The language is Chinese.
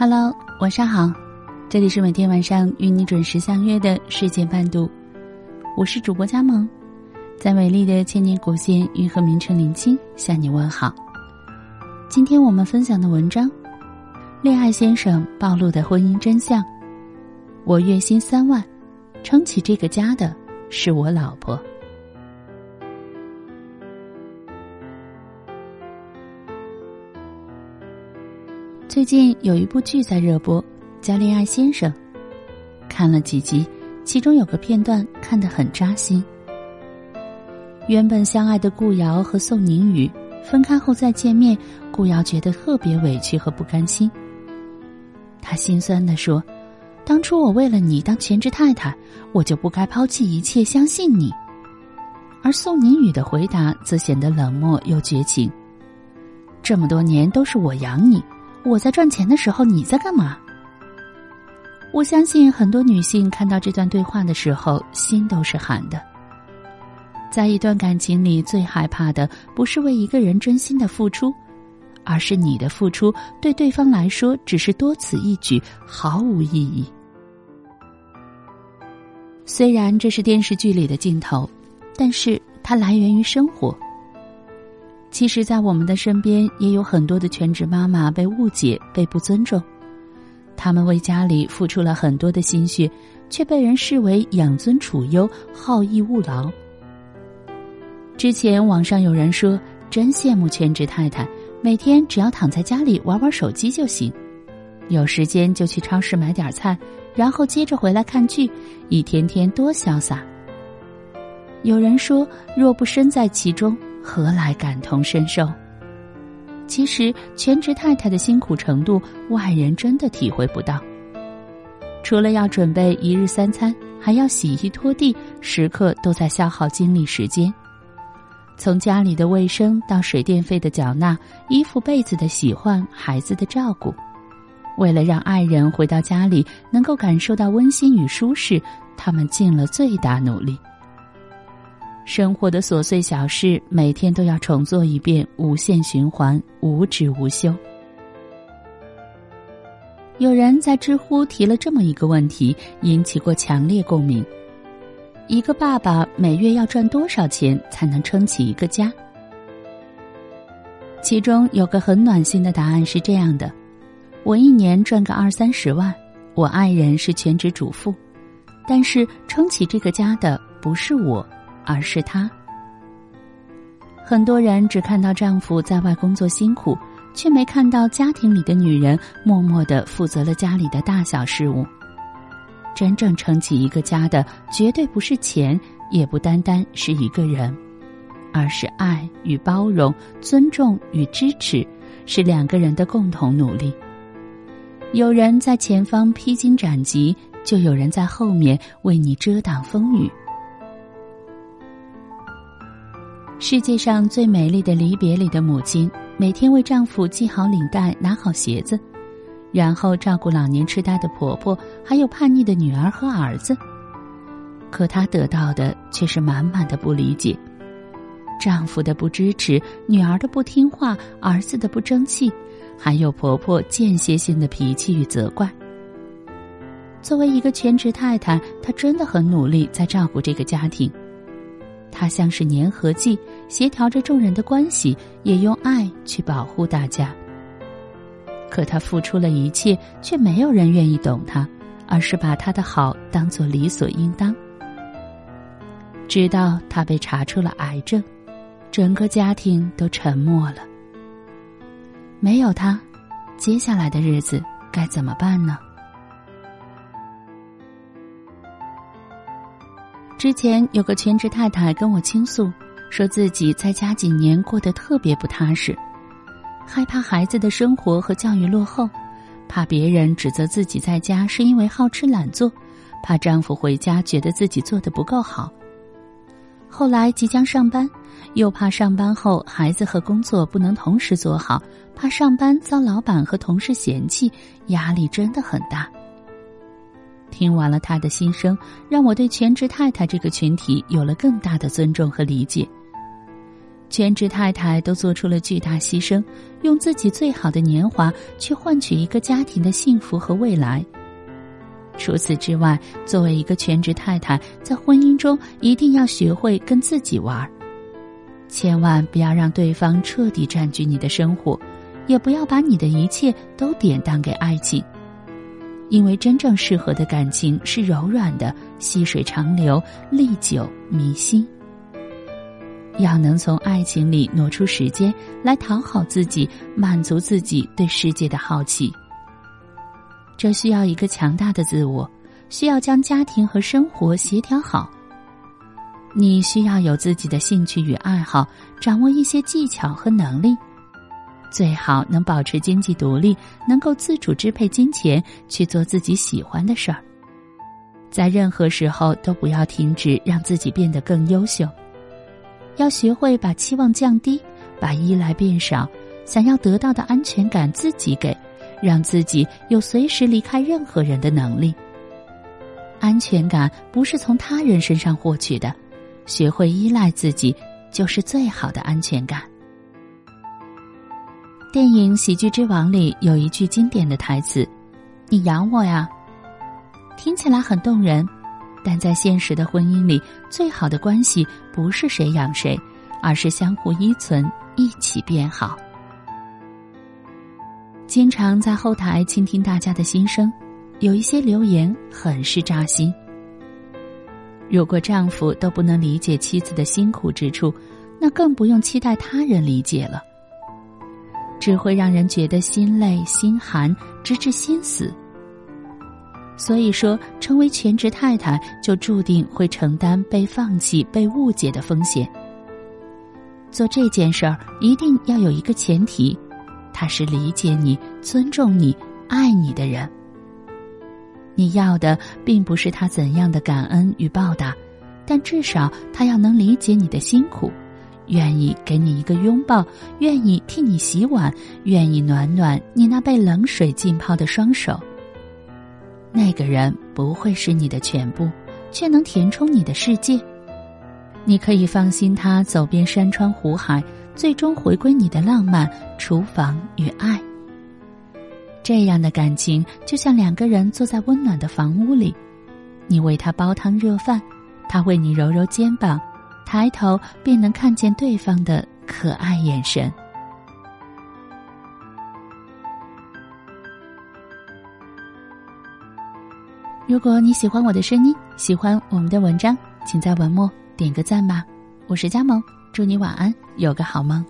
Hello，晚上好，这里是每天晚上与你准时相约的世界伴读，我是主播佳萌，在美丽的千年古县运河名城临清向你问好。今天我们分享的文章《恋爱先生暴露的婚姻真相》，我月薪三万，撑起这个家的是我老婆。最近有一部剧在热播，叫《恋爱先生》。看了几集，其中有个片段看得很扎心。原本相爱的顾瑶和宋宁宇分开后再见面，顾瑶觉得特别委屈和不甘心。他心酸的说：“当初我为了你当全职太太，我就不该抛弃一切相信你。”而宋宁宇的回答则显得冷漠又绝情：“这么多年都是我养你。”我在赚钱的时候，你在干嘛？我相信很多女性看到这段对话的时候，心都是寒的。在一段感情里，最害怕的不是为一个人真心的付出，而是你的付出对对方来说只是多此一举，毫无意义。虽然这是电视剧里的镜头，但是它来源于生活。其实，在我们的身边也有很多的全职妈妈被误解、被不尊重。他们为家里付出了很多的心血，却被人视为养尊处优、好逸恶劳。之前网上有人说：“真羡慕全职太太，每天只要躺在家里玩玩手机就行，有时间就去超市买点菜，然后接着回来看剧，一天天多潇洒。”有人说：“若不身在其中。”何来感同身受？其实，全职太太的辛苦程度，外人真的体会不到。除了要准备一日三餐，还要洗衣拖地，时刻都在消耗精力时间。从家里的卫生到水电费的缴纳，衣服被子的洗换，孩子的照顾，为了让爱人回到家里能够感受到温馨与舒适，他们尽了最大努力。生活的琐碎小事，每天都要重做一遍，无限循环，无止无休。有人在知乎提了这么一个问题，引起过强烈共鸣：一个爸爸每月要赚多少钱才能撑起一个家？其中有个很暖心的答案是这样的：我一年赚个二三十万，我爱人是全职主妇，但是撑起这个家的不是我。而是他。很多人只看到丈夫在外工作辛苦，却没看到家庭里的女人默默的负责了家里的大小事务。真正撑起一个家的，绝对不是钱，也不单单是一个人，而是爱与包容、尊重与支持，是两个人的共同努力。有人在前方披荆斩棘，就有人在后面为你遮挡风雨。世界上最美丽的离别里的母亲，每天为丈夫系好领带、拿好鞋子，然后照顾老年痴呆的婆婆，还有叛逆的女儿和儿子。可她得到的却是满满的不理解：丈夫的不支持，女儿的不听话，儿子的不争气，还有婆婆间歇性的脾气与责怪。作为一个全职太太，她真的很努力在照顾这个家庭。他像是粘合剂，协调着众人的关系，也用爱去保护大家。可他付出了一切，却没有人愿意懂他，而是把他的好当做理所应当。直到他被查出了癌症，整个家庭都沉默了。没有他，接下来的日子该怎么办呢？之前有个全职太太跟我倾诉，说自己在家几年过得特别不踏实，害怕孩子的生活和教育落后，怕别人指责自己在家是因为好吃懒做，怕丈夫回家觉得自己做的不够好。后来即将上班，又怕上班后孩子和工作不能同时做好，怕上班遭老板和同事嫌弃，压力真的很大。听完了他的心声，让我对全职太太这个群体有了更大的尊重和理解。全职太太都做出了巨大牺牲，用自己最好的年华去换取一个家庭的幸福和未来。除此之外，作为一个全职太太，在婚姻中一定要学会跟自己玩儿，千万不要让对方彻底占据你的生活，也不要把你的一切都典当给爱情，因为真正适合的感情是柔软的、细水长流、历久弥新。要能从爱情里挪出时间来讨好自己，满足自己对世界的好奇。这需要一个强大的自我，需要将家庭和生活协调好。你需要有自己的兴趣与爱好，掌握一些技巧和能力，最好能保持经济独立，能够自主支配金钱，去做自己喜欢的事儿。在任何时候都不要停止让自己变得更优秀。要学会把期望降低，把依赖变少，想要得到的安全感自己给，让自己有随时离开任何人的能力。安全感不是从他人身上获取的，学会依赖自己就是最好的安全感。电影《喜剧之王》里有一句经典的台词：“你养我呀。”听起来很动人。但在现实的婚姻里，最好的关系不是谁养谁，而是相互依存，一起变好。经常在后台倾听大家的心声，有一些留言很是扎心。如果丈夫都不能理解妻子的辛苦之处，那更不用期待他人理解了，只会让人觉得心累心寒，直至心死。所以说，成为全职太太就注定会承担被放弃、被误解的风险。做这件事儿一定要有一个前提，他是理解你、尊重你、爱你的人。你要的并不是他怎样的感恩与报答，但至少他要能理解你的辛苦，愿意给你一个拥抱，愿意替你洗碗，愿意暖暖你那被冷水浸泡的双手。那个人不会是你的全部，却能填充你的世界。你可以放心，他走遍山川湖海，最终回归你的浪漫、厨房与爱。这样的感情就像两个人坐在温暖的房屋里，你为他煲汤热饭，他为你揉揉肩膀，抬头便能看见对方的可爱眼神。如果你喜欢我的声音，喜欢我们的文章，请在文末点个赞吧。我是佳萌，祝你晚安，有个好梦。